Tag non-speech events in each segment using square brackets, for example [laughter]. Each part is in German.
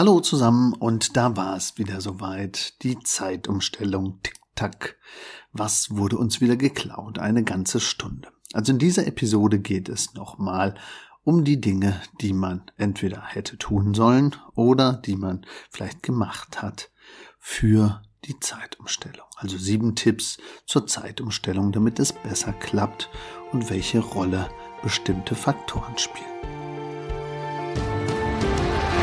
Hallo zusammen und da war es wieder soweit. Die Zeitumstellung Tick-Tack. Was wurde uns wieder geklaut? Eine ganze Stunde. Also in dieser Episode geht es nochmal um die Dinge, die man entweder hätte tun sollen oder die man vielleicht gemacht hat für die Zeitumstellung. Also sieben Tipps zur Zeitumstellung, damit es besser klappt und welche Rolle bestimmte Faktoren spielen.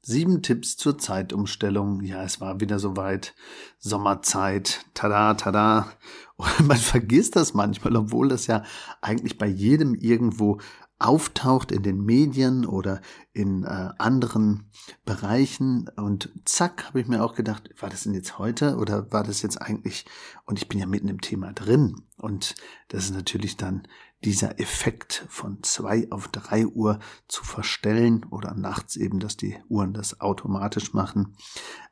Sieben Tipps zur Zeitumstellung. Ja, es war wieder soweit. Sommerzeit. Tada, tada. Und [laughs] man vergisst das manchmal, obwohl das ja eigentlich bei jedem irgendwo auftaucht in den Medien oder in äh, anderen Bereichen und zack habe ich mir auch gedacht, war das denn jetzt heute oder war das jetzt eigentlich und ich bin ja mitten im Thema drin und das ist natürlich dann dieser Effekt von zwei auf drei Uhr zu verstellen oder nachts eben, dass die Uhren das automatisch machen,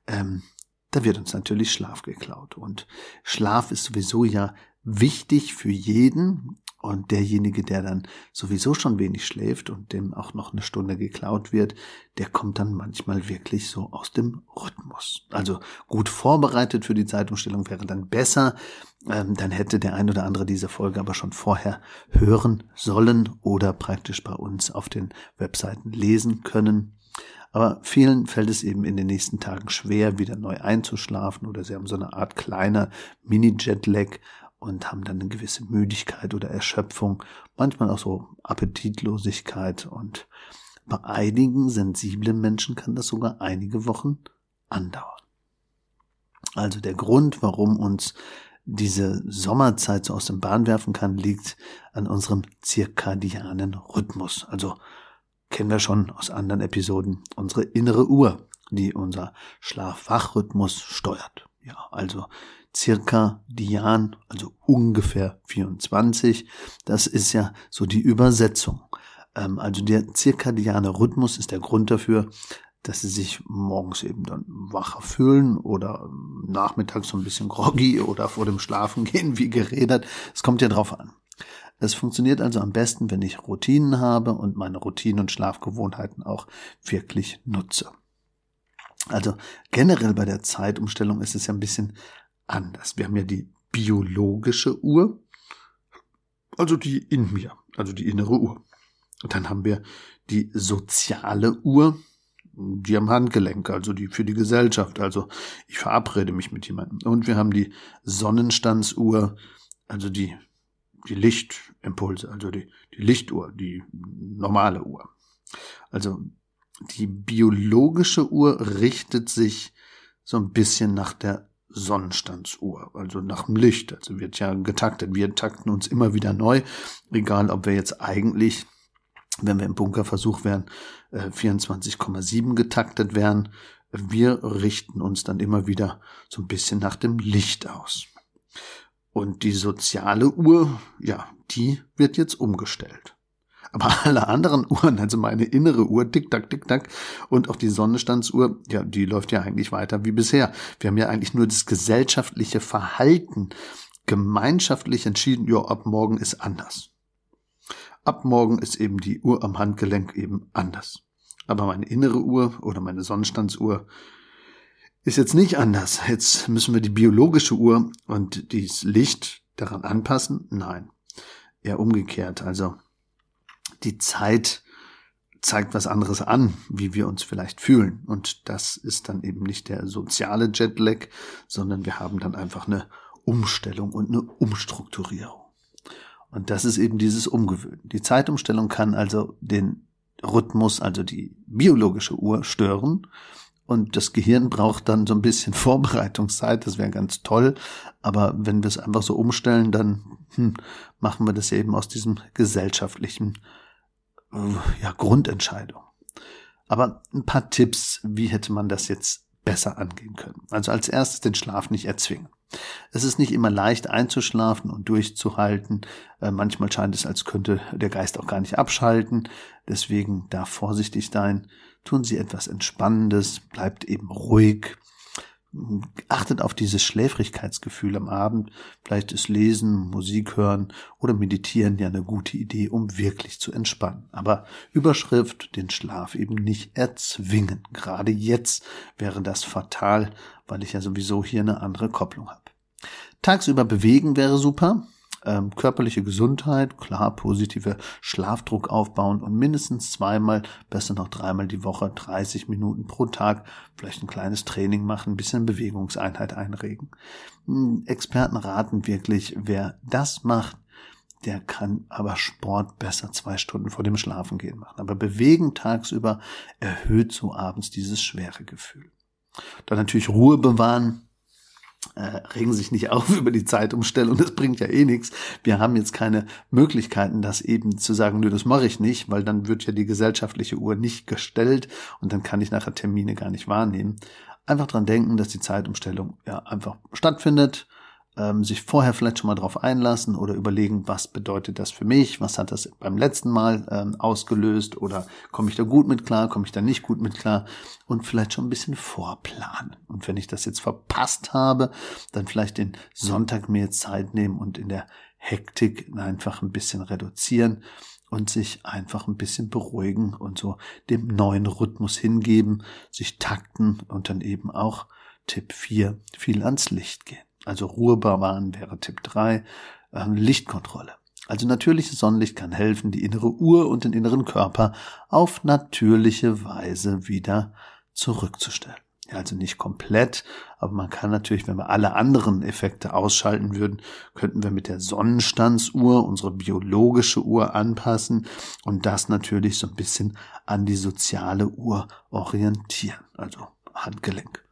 ähm, da wird uns natürlich Schlaf geklaut. Und Schlaf ist sowieso ja wichtig für jeden und derjenige, der dann sowieso schon wenig schläft und dem auch noch eine Stunde geklaut wird, der kommt dann manchmal wirklich so aus dem Rhythmus. Also gut vorbereitet für die Zeitumstellung wäre dann besser. Ähm, dann hätte der ein oder andere diese Folge aber schon vorher hören sollen oder praktisch bei uns auf den Webseiten lesen können. Aber vielen fällt es eben in den nächsten Tagen schwer, wieder neu einzuschlafen oder sie haben so eine Art kleiner Mini-Jetlag und haben dann eine gewisse Müdigkeit oder Erschöpfung, manchmal auch so Appetitlosigkeit und bei einigen sensiblen Menschen kann das sogar einige Wochen andauern. Also der Grund, warum uns diese Sommerzeit so aus dem Bahn werfen kann, liegt an unserem zirkadianen Rhythmus. Also kennen wir schon aus anderen Episoden unsere innere Uhr, die unser Schlaf-Wach-Rhythmus steuert. Ja, also circa Dian, also ungefähr 24. Das ist ja so die Übersetzung. Ähm, also der zirkadiane Rhythmus ist der Grund dafür, dass sie sich morgens eben dann wacher fühlen oder nachmittags so ein bisschen groggy oder vor dem Schlafen gehen wie geredet. Es kommt ja drauf an. Es funktioniert also am besten, wenn ich Routinen habe und meine Routinen und Schlafgewohnheiten auch wirklich nutze. Also generell bei der Zeitumstellung ist es ja ein bisschen anders. Wir haben ja die biologische Uhr, also die in mir, also die innere Uhr. Dann haben wir die soziale Uhr, die am Handgelenk, also die für die Gesellschaft, also ich verabrede mich mit jemandem. Und wir haben die Sonnenstandsuhr, also die, die Lichtimpulse, also die, die Lichtuhr, die normale Uhr. Also die biologische Uhr richtet sich so ein bisschen nach der Sonnenstandsuhr, also nach dem Licht. Also wird ja getaktet. Wir takten uns immer wieder neu, egal ob wir jetzt eigentlich, wenn wir im Bunkerversuch wären, 24,7 äh, getaktet wären. Wir richten uns dann immer wieder so ein bisschen nach dem Licht aus. Und die soziale Uhr, ja, die wird jetzt umgestellt. Aber alle anderen Uhren, also meine innere Uhr, tick-tack, tick-tack, und auch die Sonnenstandsuhr, ja, die läuft ja eigentlich weiter wie bisher. Wir haben ja eigentlich nur das gesellschaftliche Verhalten gemeinschaftlich entschieden, ja, ab morgen ist anders. Ab morgen ist eben die Uhr am Handgelenk eben anders. Aber meine innere Uhr oder meine Sonnenstandsuhr ist jetzt nicht anders. Jetzt müssen wir die biologische Uhr und das Licht daran anpassen? Nein. Eher umgekehrt. Also die Zeit zeigt was anderes an, wie wir uns vielleicht fühlen. Und das ist dann eben nicht der soziale Jetlag, sondern wir haben dann einfach eine Umstellung und eine Umstrukturierung. Und das ist eben dieses Umgewöhnen. Die Zeitumstellung kann also den Rhythmus, also die biologische Uhr stören. Und das Gehirn braucht dann so ein bisschen [laughs] Vorbereitungszeit, das wäre ganz toll. Aber wenn wir es einfach so umstellen, dann hm, machen wir das eben aus diesem gesellschaftlichen ja, Grundentscheidung. Aber ein paar Tipps, wie hätte man das jetzt besser angehen können. Also als erstes den Schlaf nicht erzwingen. Es ist nicht immer leicht einzuschlafen und durchzuhalten. Äh, manchmal scheint es, als könnte der Geist auch gar nicht abschalten. Deswegen da vorsichtig sein. Tun Sie etwas Entspannendes, bleibt eben ruhig, achtet auf dieses Schläfrigkeitsgefühl am Abend. Vielleicht ist Lesen, Musik hören oder Meditieren ja eine gute Idee, um wirklich zu entspannen. Aber Überschrift, den Schlaf eben nicht erzwingen. Gerade jetzt wäre das fatal, weil ich ja sowieso hier eine andere Kopplung habe. Tagsüber bewegen wäre super ähm, körperliche Gesundheit, klar, positive Schlafdruck aufbauen und mindestens zweimal, besser noch dreimal die Woche, 30 Minuten pro Tag, vielleicht ein kleines Training machen, ein bisschen Bewegungseinheit einregen. Hm, Experten raten wirklich, wer das macht, der kann aber Sport besser zwei Stunden vor dem Schlafengehen machen. Aber bewegen tagsüber erhöht so abends dieses schwere Gefühl. Dann natürlich Ruhe bewahren, regen sich nicht [laughs] auf über die Zeitumstellung, das bringt ja eh nichts. Wir haben jetzt keine Möglichkeiten, das eben zu sagen, nö, das mache ich nicht, weil dann wird ja die gesellschaftliche Uhr nicht gestellt und dann kann ich nachher Termine gar nicht wahrnehmen. Einfach dran denken, dass die Zeitumstellung ja einfach stattfindet ähm, sich vorher vielleicht schon mal drauf einlassen oder überlegen, was bedeutet das für mich, was hat das beim letzten Mal ähm, ausgelöst oder komme ich da gut mit klar, komme ich da nicht gut mit klar und vielleicht schon ein bisschen vorplanen. Und wenn ich das jetzt verpasst habe, dann vielleicht den Sonntag mir Zeit nehmen und in der Hektik einfach ein bisschen reduzieren und sich einfach ein bisschen beruhigen und so dem neuen Rhythmus hingeben, sich takten und dann eben auch Tipp 4 viel ans Licht gehen. Also Ruhe bewahren wäre Tipp 3. Ähm, Lichtkontrolle. Also natürliches Sonnenlicht kann helfen, die innere Uhr und den inneren Körper auf natürliche Weise wieder zurückzustellen. Ja, also nicht komplett, aber man kann natürlich, wenn wir alle anderen Effekte ausschalten würden, könnten wir mit der Sonnenstandsuhr unsere biologische Uhr anpassen und das natürlich so ein bisschen an die soziale Uhr orientieren, also Handgelenk,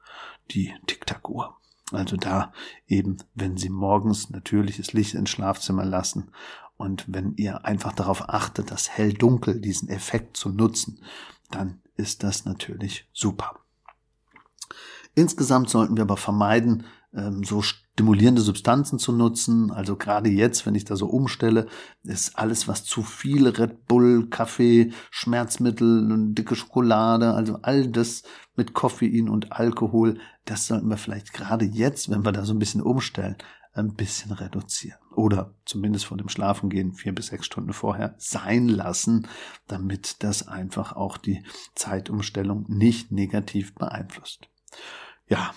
die Tic-Tac-Uhr. Also da eben, wenn Sie morgens natürliches Licht ins Schlafzimmer lassen und wenn ihr einfach darauf achtet, das Hell-Dunkel, diesen Effekt zu nutzen, dann ist das natürlich super. Insgesamt sollten wir aber vermeiden, ähm, so stimulierende Substanzen zu nutzen. Also gerade jetzt, wenn ich da so umstelle, ist alles, was zu viel Red Bull, Kaffee, Schmerzmittel, dicke Schokolade, also all das mit Koffein und Alkohol, das sollten wir vielleicht gerade jetzt, wenn wir da so ein bisschen umstellen, ein bisschen reduzieren. Oder zumindest vor dem Schlafengehen vier bis sechs Stunden vorher sein lassen, damit das einfach auch die Zeitumstellung nicht negativ beeinflusst. Ja,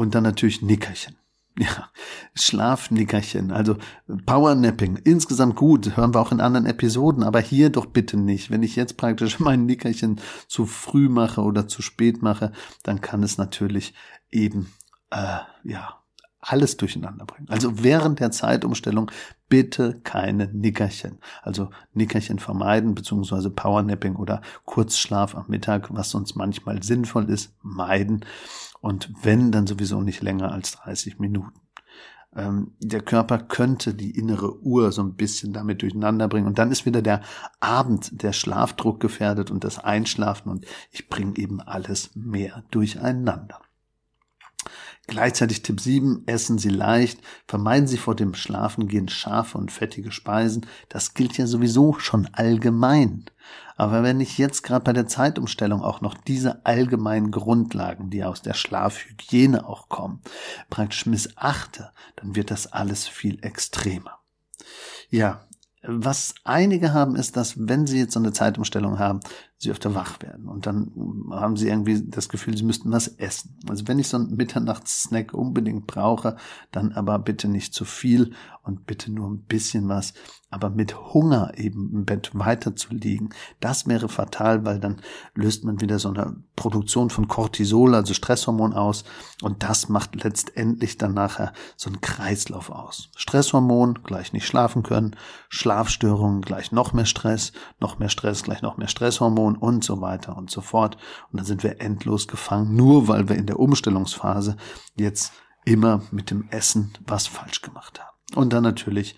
und dann natürlich Nickerchen. [laughs] Ja, Schlafnickerchen, also Powernapping, insgesamt gut, hören wir auch in anderen Episoden, aber hier doch bitte nicht. Wenn ich jetzt praktisch [laughs] mein Nickerchen zu früh mache oder zu spät mache, dann kann es natürlich eben, äh, ja, alles durcheinander bringen. Also während der Zeitumstellung bitte keine Nickerchen. Also Nickerchen vermeiden, beziehungsweise Powernapping oder Kurzschlaf am Mittag, was sonst manchmal sinnvoll ist, meiden. Und wenn, dann sowieso nicht länger als 30 Minuten. Ähm, der Körper könnte die innere Uhr so ein bisschen damit durcheinander bringen. Und dann ist wieder der Abend, der Schlafdruck gefährdet und das Einschlafen. Und ich bringe eben alles mehr durcheinander. Gleichzeitig Tipp 7, essen Sie leicht, vermeiden Sie vor dem Schlafengehen scharfe und fettige Speisen. Das gilt ja sowieso schon allgemein. Aber wenn ich jetzt gerade bei der Zeitumstellung auch noch diese allgemeinen Grundlagen, die aus der Schlafhygiene auch kommen, praktisch missachte, dann wird das alles viel extremer. Ja, was einige haben, ist, dass wenn sie jetzt so eine Zeitumstellung haben, sie öfter wach werden. Und dann haben sie irgendwie das Gefühl, sie müssten was essen. Also wenn ich so einen Mitternachtssnack unbedingt brauche, dann aber bitte nicht zu viel und bitte nur ein bisschen was. Aber mit Hunger eben im Bett weiter zu liegen, das wäre fatal, weil dann löst man wieder so eine Produktion von Cortisol, also Stresshormon aus. Und das macht letztendlich dann nachher so einen Kreislauf aus. Stresshormon gleich nicht schlafen können, Schlafstörungen gleich noch mehr Stress, noch mehr Stress gleich noch mehr Stresshormon und so weiter und so fort. Und dann sind wir endlos gefangen, nur weil wir in der Umstellungsphase jetzt immer mit dem Essen was falsch gemacht haben. Und dann natürlich,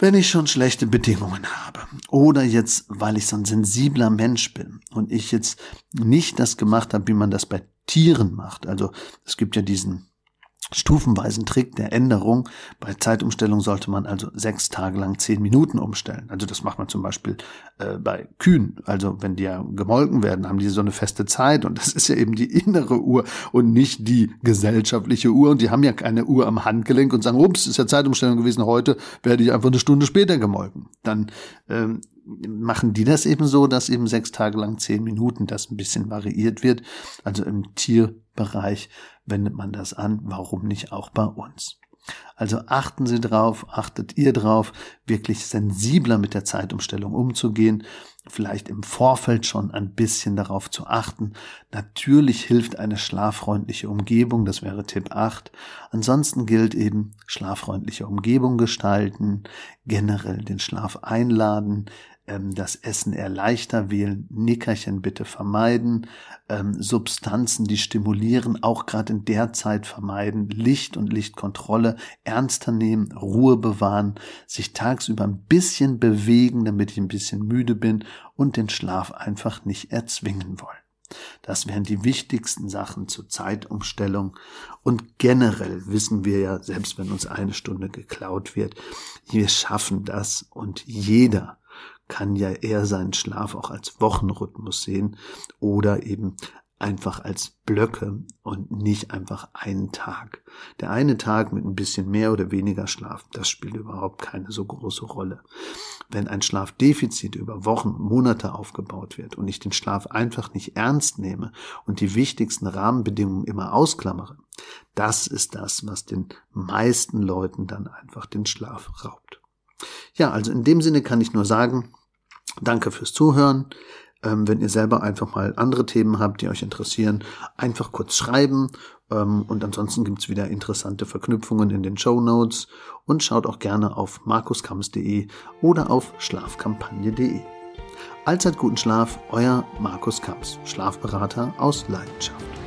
wenn ich schon schlechte Bedingungen habe oder jetzt, weil ich so ein sensibler Mensch bin und ich jetzt nicht das gemacht habe, wie man das bei Tieren macht. Also es gibt ja diesen stufenweisen Trick der Änderung. Bei Zeitumstellung sollte man also sechs Tage lang zehn Minuten umstellen. Also das macht man zum Beispiel äh, bei Kühen. Also wenn die ja gemolken werden, haben die so eine feste Zeit und das ist ja eben die innere Uhr und nicht die gesellschaftliche Uhr. Und die haben ja keine Uhr am Handgelenk und sagen, ups, ist ja Zeitumstellung gewesen, heute werde ich einfach eine Stunde später gemolken. Dann ähm, machen die das eben so, dass eben sechs Tage lang zehn Minuten das ein bisschen variiert wird. Also im Tierbereich wendet man das an. Warum nicht auch bei uns? Also achten Sie drauf, achtet ihr drauf, wirklich sensibler mit der Zeitumstellung umzugehen, vielleicht im Vorfeld schon ein bisschen darauf zu achten. Natürlich hilft eine schlaffreundliche Umgebung, das wäre Tipp 8. Ansonsten gilt eben schlaffreundliche Umgebung gestalten, generell den Schlaf einladen, ähm, das Essen eher leichter wählen, Nickerchen bitte vermeiden, ähm, Substanzen, die stimulieren, auch gerade in der Zeit vermeiden, Licht und Lichtkontrolle ernster nehmen, Ruhe bewahren, sich tagsüber ein bisschen bewegen, damit ich ein bisschen müde bin und den Schlaf einfach nicht erzwingen wollen. Das wären die wichtigsten Sachen zur Zeitumstellung. Und generell wissen wir ja, selbst wenn uns eine Stunde geklaut wird, wir schaffen das und jeder kann ja eher seinen Schlaf auch als Wochenrhythmus sehen oder eben einfach als Blöcke und nicht einfach einen Tag. Der eine Tag mit ein bisschen mehr oder weniger Schlaf, das spielt überhaupt keine so große Rolle. Wenn ein Schlafdefizit über Wochen, Monate aufgebaut wird und ich den Schlaf einfach nicht ernst nehme und die wichtigsten Rahmenbedingungen immer ausklammere, das ist das, was den meisten Leuten dann einfach den Schlaf raubt. Ja, also in dem Sinne kann ich nur sagen, Danke fürs Zuhören. Ähm, wenn ihr selber einfach mal andere Themen habt, die euch interessieren, einfach kurz schreiben. Ähm, und ansonsten gibt's wieder interessante Verknüpfungen in den Show Notes. Und schaut auch gerne auf markuskams.de oder auf schlafkampagne.de. Allzeit guten Schlaf, euer Markus Kamps, Schlafberater aus Leidenschaft.